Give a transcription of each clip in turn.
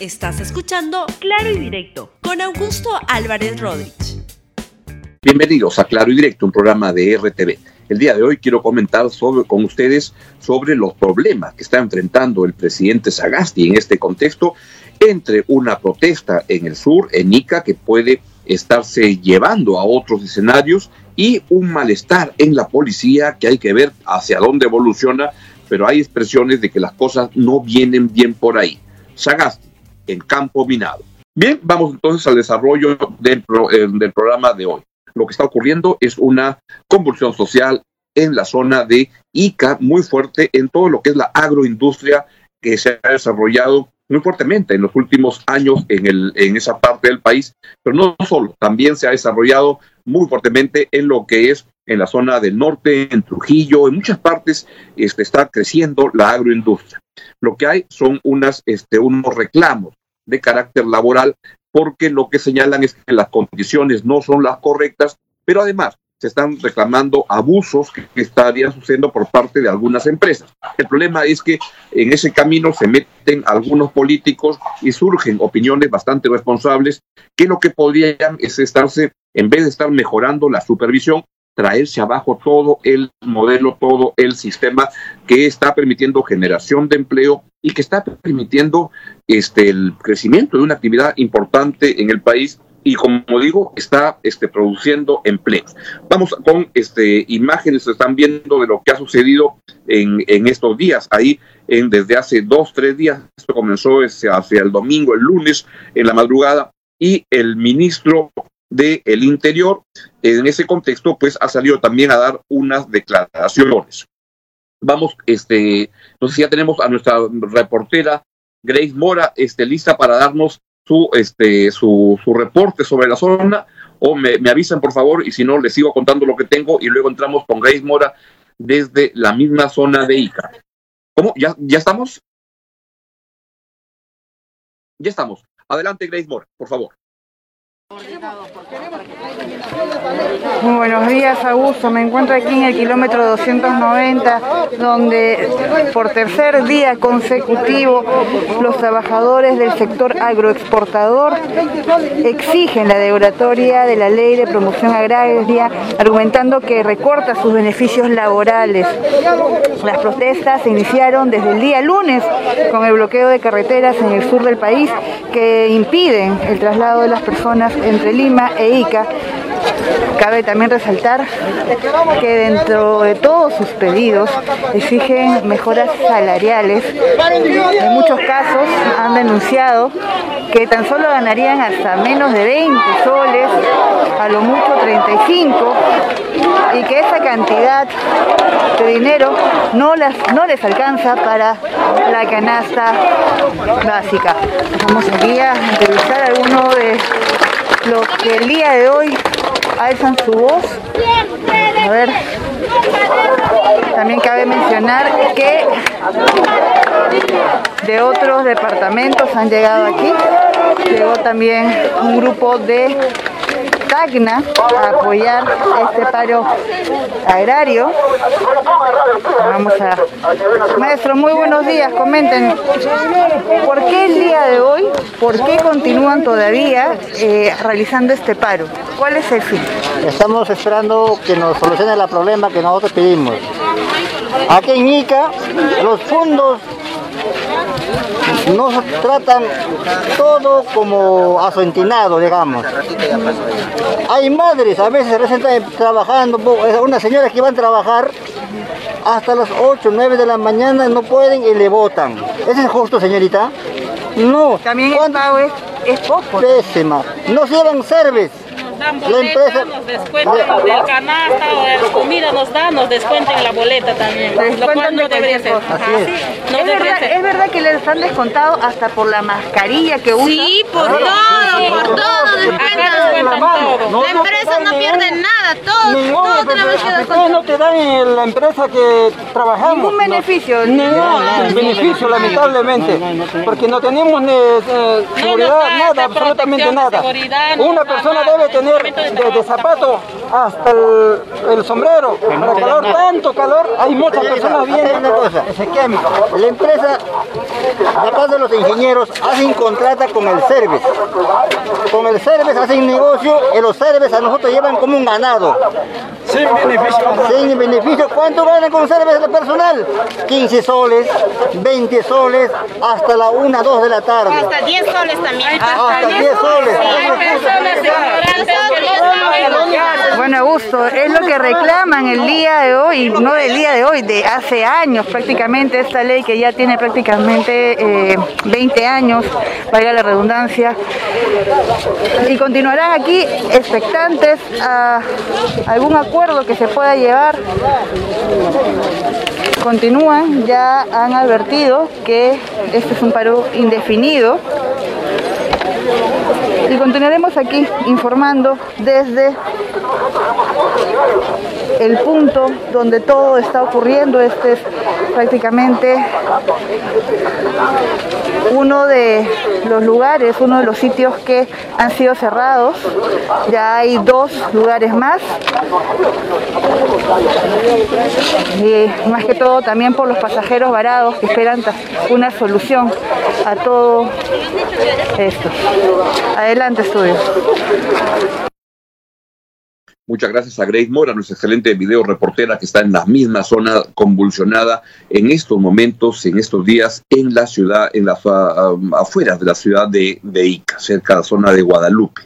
Estás escuchando Claro y Directo con Augusto Álvarez Rodríguez. Bienvenidos a Claro y Directo, un programa de RTV. El día de hoy quiero comentar con ustedes sobre los problemas que está enfrentando el presidente Sagasti en este contexto entre una protesta en el sur, en Ica, que puede estarse llevando a otros escenarios y un malestar en la policía que hay que ver hacia dónde evoluciona, pero hay expresiones de que las cosas no vienen bien por ahí. Sagasti, en campo minado. Bien, vamos entonces al desarrollo del, eh, del programa de hoy. Lo que está ocurriendo es una convulsión social en la zona de Ica muy fuerte en todo lo que es la agroindustria que se ha desarrollado muy fuertemente en los últimos años en esa parte del país, pero no solo, también se ha desarrollado muy fuertemente en lo que es en la zona del norte, en Trujillo, en muchas partes este, está creciendo la agroindustria. Lo que hay son unas, este, unos reclamos de carácter laboral porque lo que señalan es que las condiciones no son las correctas, pero además se están reclamando abusos que, estarían sucediendo por parte de algunas empresas. El problema es que en ese camino se meten algunos políticos y surgen opiniones bastante responsables que lo que podrían es estarse, en vez de estar mejorando la supervisión, traerse abajo todo el modelo, todo el sistema que está permitiendo generación de empleo y que está permitiendo este, el crecimiento de una actividad importante en el país y como digo, está este, produciendo empleos. Vamos con este, imágenes están viendo de lo que ha sucedido en, en estos días. Ahí, en, desde hace dos, tres días, esto comenzó hacia el domingo, el lunes, en la madrugada, y el ministro del el Interior, en ese contexto, pues ha salido también a dar unas declaraciones. Vamos, este, si ya tenemos a nuestra reportera Grace Mora, este, lista para darnos su, este, su, su reporte sobre la zona, o me, me avisan por favor, y si no, les sigo contando lo que tengo, y luego entramos con Grace Mora desde la misma zona de Ica. ¿Cómo? ¿Ya, ya estamos? Ya estamos. Adelante, Grace Mora, por favor. Muy buenos días, Augusto. Me encuentro aquí en el kilómetro 290, donde por tercer día consecutivo los trabajadores del sector agroexportador exigen la derogatoria de la ley de promoción agraria, argumentando que recorta sus beneficios laborales. Las protestas se iniciaron desde el día lunes con el bloqueo de carreteras en el sur del país que impiden el traslado de las personas entre Lima e Ica. Cabe también resaltar que dentro de todos sus pedidos exigen mejoras salariales. En muchos casos han denunciado que tan solo ganarían hasta menos de 20 soles, a lo mucho 35, y que esa cantidad de dinero no, las, no les alcanza para la canasta básica. Vamos aquí a entrevistar a alguno de los que el día de hoy alzan su voz. A ver, también cabe mencionar que de otros departamentos han llegado aquí. Llegó también un grupo de Tacna a apoyar este paro agrario. Vamos a... Maestro, muy buenos días, comenten. ¿Por qué el día de hoy, por qué continúan todavía eh, realizando este paro? ¿Cuál es el fin? Estamos esperando que nos solucione el problema que nosotros pedimos. Aquí en Ica, los fondos nos tratan todo como asentinado, digamos. Hay madres, a veces recién están trabajando, unas señoras que van a trabajar hasta las 8, 9 de la mañana no pueden y le votan. ¿Eso es justo, señorita? No. También el pago es, es poco. Pésima. No llevan cerves dan boleta, nos descuentan del canasta o de la comida, nos dan, nos descuentan la boleta también, lo cual no debería ser. Ajá, sí. no ¿Es, debería verdad, ser. ¿Es verdad que les han descontado hasta por la mascarilla que usan? Sí, por todo, por todo descuentan. todo. La empresa no pierde nada, todo, descontar. no te dan en la empresa que trabajamos. Ningún beneficio. Ningún beneficio, lamentablemente, porque no tenemos ni eh, seguridad, nada, absolutamente nada. Una persona debe tener desde zapato hasta el, sombrero. Para calor, tanto calor, hay muchas personas vienen. Una cosa, la empresa acá de los ingenieros hacen contrata con el service. Con el service hacen negocio y los service a nosotros llevan como un ganado. Sin beneficio. Sin beneficio. ¿Cuánto ganan con service de personal? 15 soles, 20 soles, hasta la 1, 2 de la tarde. Hasta 10 soles también. Hasta 10 soles. Bueno, Augusto, es lo el día de hoy, no del día de hoy, de hace años prácticamente, esta ley que ya tiene prácticamente 20 eh, años, valga la redundancia, y continuarán aquí expectantes a algún acuerdo que se pueda llevar. Continúan, ya han advertido que este es un paro indefinido. Y continuaremos aquí informando desde el punto donde todo está ocurriendo. Este es prácticamente uno de los lugares, uno de los sitios que han sido cerrados. Ya hay dos lugares más. Y más que todo también por los pasajeros varados que esperan una solución a todo esto. Adelante, estudio. Muchas gracias a Grace Mora, nuestra excelente video reportera que está en la misma zona convulsionada en estos momentos, en estos días, en la ciudad, en las afueras de la ciudad de, de Ica, cerca de la zona de Guadalupe.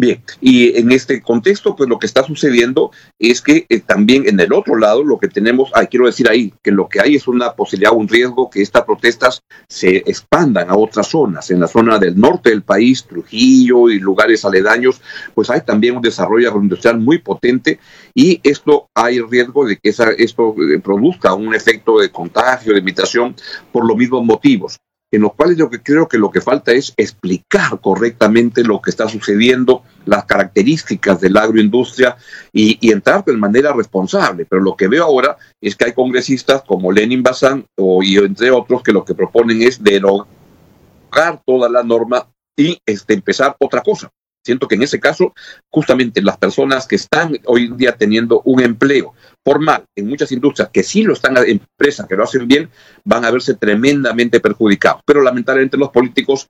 Bien, y en este contexto, pues lo que está sucediendo es que eh, también en el otro lado lo que tenemos, quiero decir ahí, que lo que hay es una posibilidad, un riesgo que estas protestas se expandan a otras zonas. En la zona del norte del país, Trujillo y lugares aledaños, pues hay también un desarrollo agroindustrial muy potente y esto hay riesgo de que esto eh, produzca un efecto de contagio, de imitación, por los mismos motivos en los cuales yo creo que lo que falta es explicar correctamente lo que está sucediendo, las características de la agroindustria y, entrar de manera responsable. Pero lo que veo ahora es que hay congresistas como Lenin Bazán o, y entre otros que lo que proponen es derogar toda la norma y este, empezar otra cosa. Siento que en ese caso, justamente las personas que están hoy en día teniendo un empleo formal en muchas industrias que sí lo están, empresas que lo hacen bien, van a verse tremendamente perjudicados. Pero lamentablemente los políticos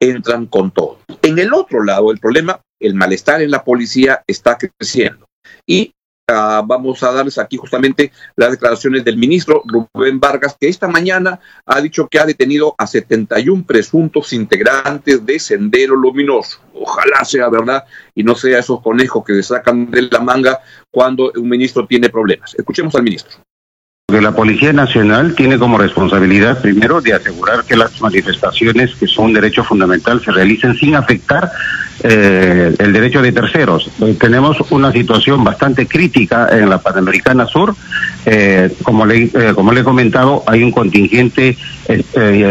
entran con todo. En el otro lado, el problema, el malestar en la policía está creciendo. Y Ah, vamos a darles aquí justamente las declaraciones del ministro Rubén Vargas, que esta mañana ha dicho que ha detenido a 71 presuntos integrantes de Sendero Luminoso. Ojalá sea verdad y no sea esos conejos que se sacan de la manga cuando un ministro tiene problemas. Escuchemos al ministro. La Policía Nacional tiene como responsabilidad primero de asegurar que las manifestaciones, que son un derecho fundamental, se realicen sin afectar eh, el derecho de terceros. Eh, tenemos una situación bastante crítica en la Panamericana Sur. Eh, como, le, como le he comentado, hay un contingente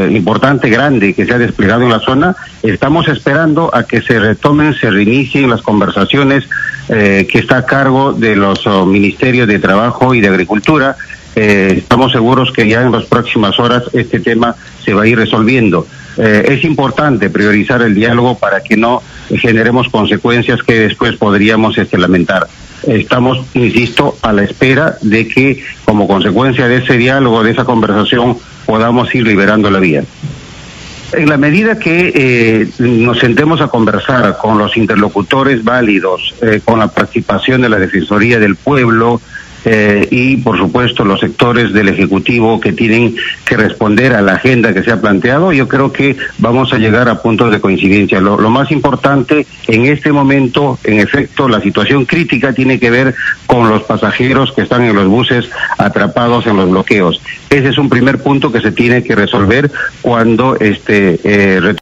importante, grande, que se ha desplegado en la zona. Estamos esperando a que se retomen, se reinicien las conversaciones que está a cargo de los oh, ministerios de Trabajo y de Agricultura eh, estamos seguros que ya en las próximas horas este tema se va a ir resolviendo. Eh, es importante priorizar el diálogo para que no generemos consecuencias que después podríamos este, lamentar. Estamos, insisto, a la espera de que como consecuencia de ese diálogo, de esa conversación, podamos ir liberando la vía. En la medida que eh, nos sentemos a conversar con los interlocutores válidos, con la participación de la Defensoría del Pueblo, eh, y, por supuesto, los sectores del Ejecutivo que tienen que responder a la agenda que se ha planteado, yo creo que vamos a llegar a puntos de coincidencia. Lo, más importante en este momento, en efecto, la situación crítica tiene que ver con los pasajeros que están en los buses atrapados en los bloqueos. Ese es un primer punto que se tiene que resolver cuando este eh,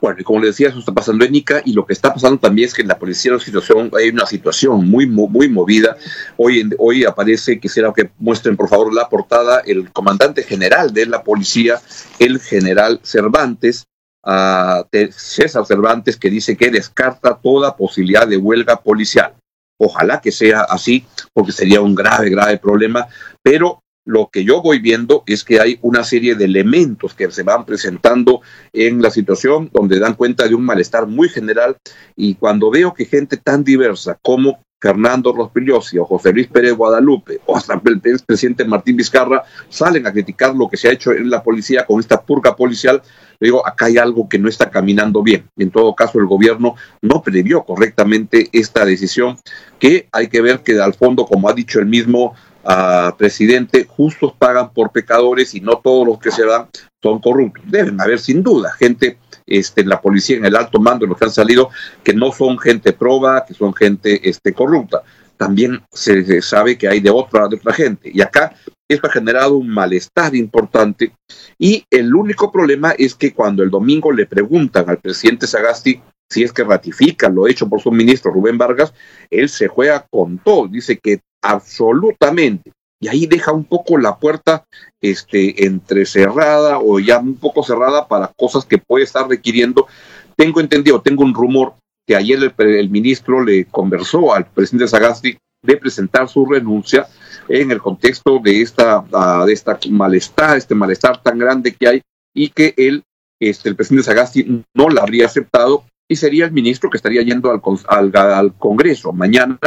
bueno, y como le decía, eso está pasando en Ica y lo que está pasando también es que en la policía hay una situación, hay una situación muy, muy, movida. Hoy, hoy aparece, quisiera que muestren por favor la portada, el comandante general de la policía, el general Cervantes, uh, César Cervantes, que dice que descarta toda posibilidad de huelga policial. Ojalá que sea así, porque sería un grave, grave problema, pero lo que yo voy viendo es que hay una serie de elementos que se van presentando en la situación donde dan cuenta de un malestar muy general y cuando veo que gente tan diversa como Fernando Rospigliosi o José Luis Pérez Guadalupe o hasta el presidente Martín Vizcarra salen a criticar lo que se ha hecho en la policía con esta purga policial, digo, acá hay algo que no está caminando bien. En todo caso, el gobierno no previó correctamente esta decisión, que hay que ver que al fondo, como ha dicho el mismo uh, presidente, justos pagan por pecadores y no todos los que se dan son corruptos. Deben haber sin duda gente este, en la policía, en el alto mando, los que han salido, que no son gente proba, que son gente este, corrupta. También se, sabe que hay de otra, de otra gente. Y acá esto ha generado un malestar importante. Y el único problema es que cuando el domingo le preguntan al presidente Sagasti si es que ratifica lo hecho por su ministro Rubén Vargas, él se juega con todo. Dice que absolutamente y ahí deja un poco la puerta este, entrecerrada o ya un poco cerrada para cosas que puede estar requiriendo. Tengo entendido, tengo un rumor que ayer el, ministro le conversó al presidente Sagasti de presentar su renuncia en el contexto de esta, ah, de esta malestar, este malestar tan grande que hay y que él, este, el presidente Sagasti no la habría aceptado y sería el ministro que estaría yendo al, al, Congreso mañana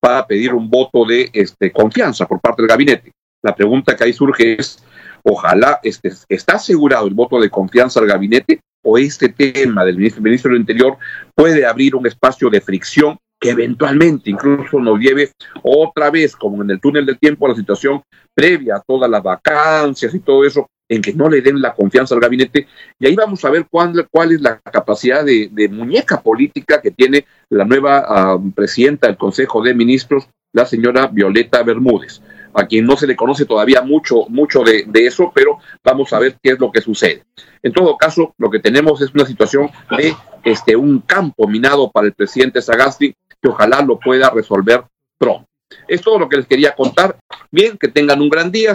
para pedir un voto de este, confianza por parte del gabinete. La pregunta que ahí surge es, ojalá este, está asegurado el voto de confianza al gabinete o este tema del ministro, ministro del Interior puede abrir un espacio de fricción que eventualmente incluso nos lleve otra vez, como en el túnel del tiempo, a la situación previa a todas las vacancias y todo eso, en que no le den la confianza al gabinete. Y ahí vamos a ver cuál, es la capacidad de, muñeca política que tiene la nueva presidenta del Consejo de Ministros, la señora Violeta Bermúdez, a quien no se le conoce todavía mucho, mucho de, de, eso, pero vamos a ver qué es lo que sucede. En todo caso, lo que tenemos es una situación de este, un campo minado para el presidente Sagasti, que ojalá lo pueda resolver pronto. Es todo lo que les quería contar. Bien, que tengan un gran día.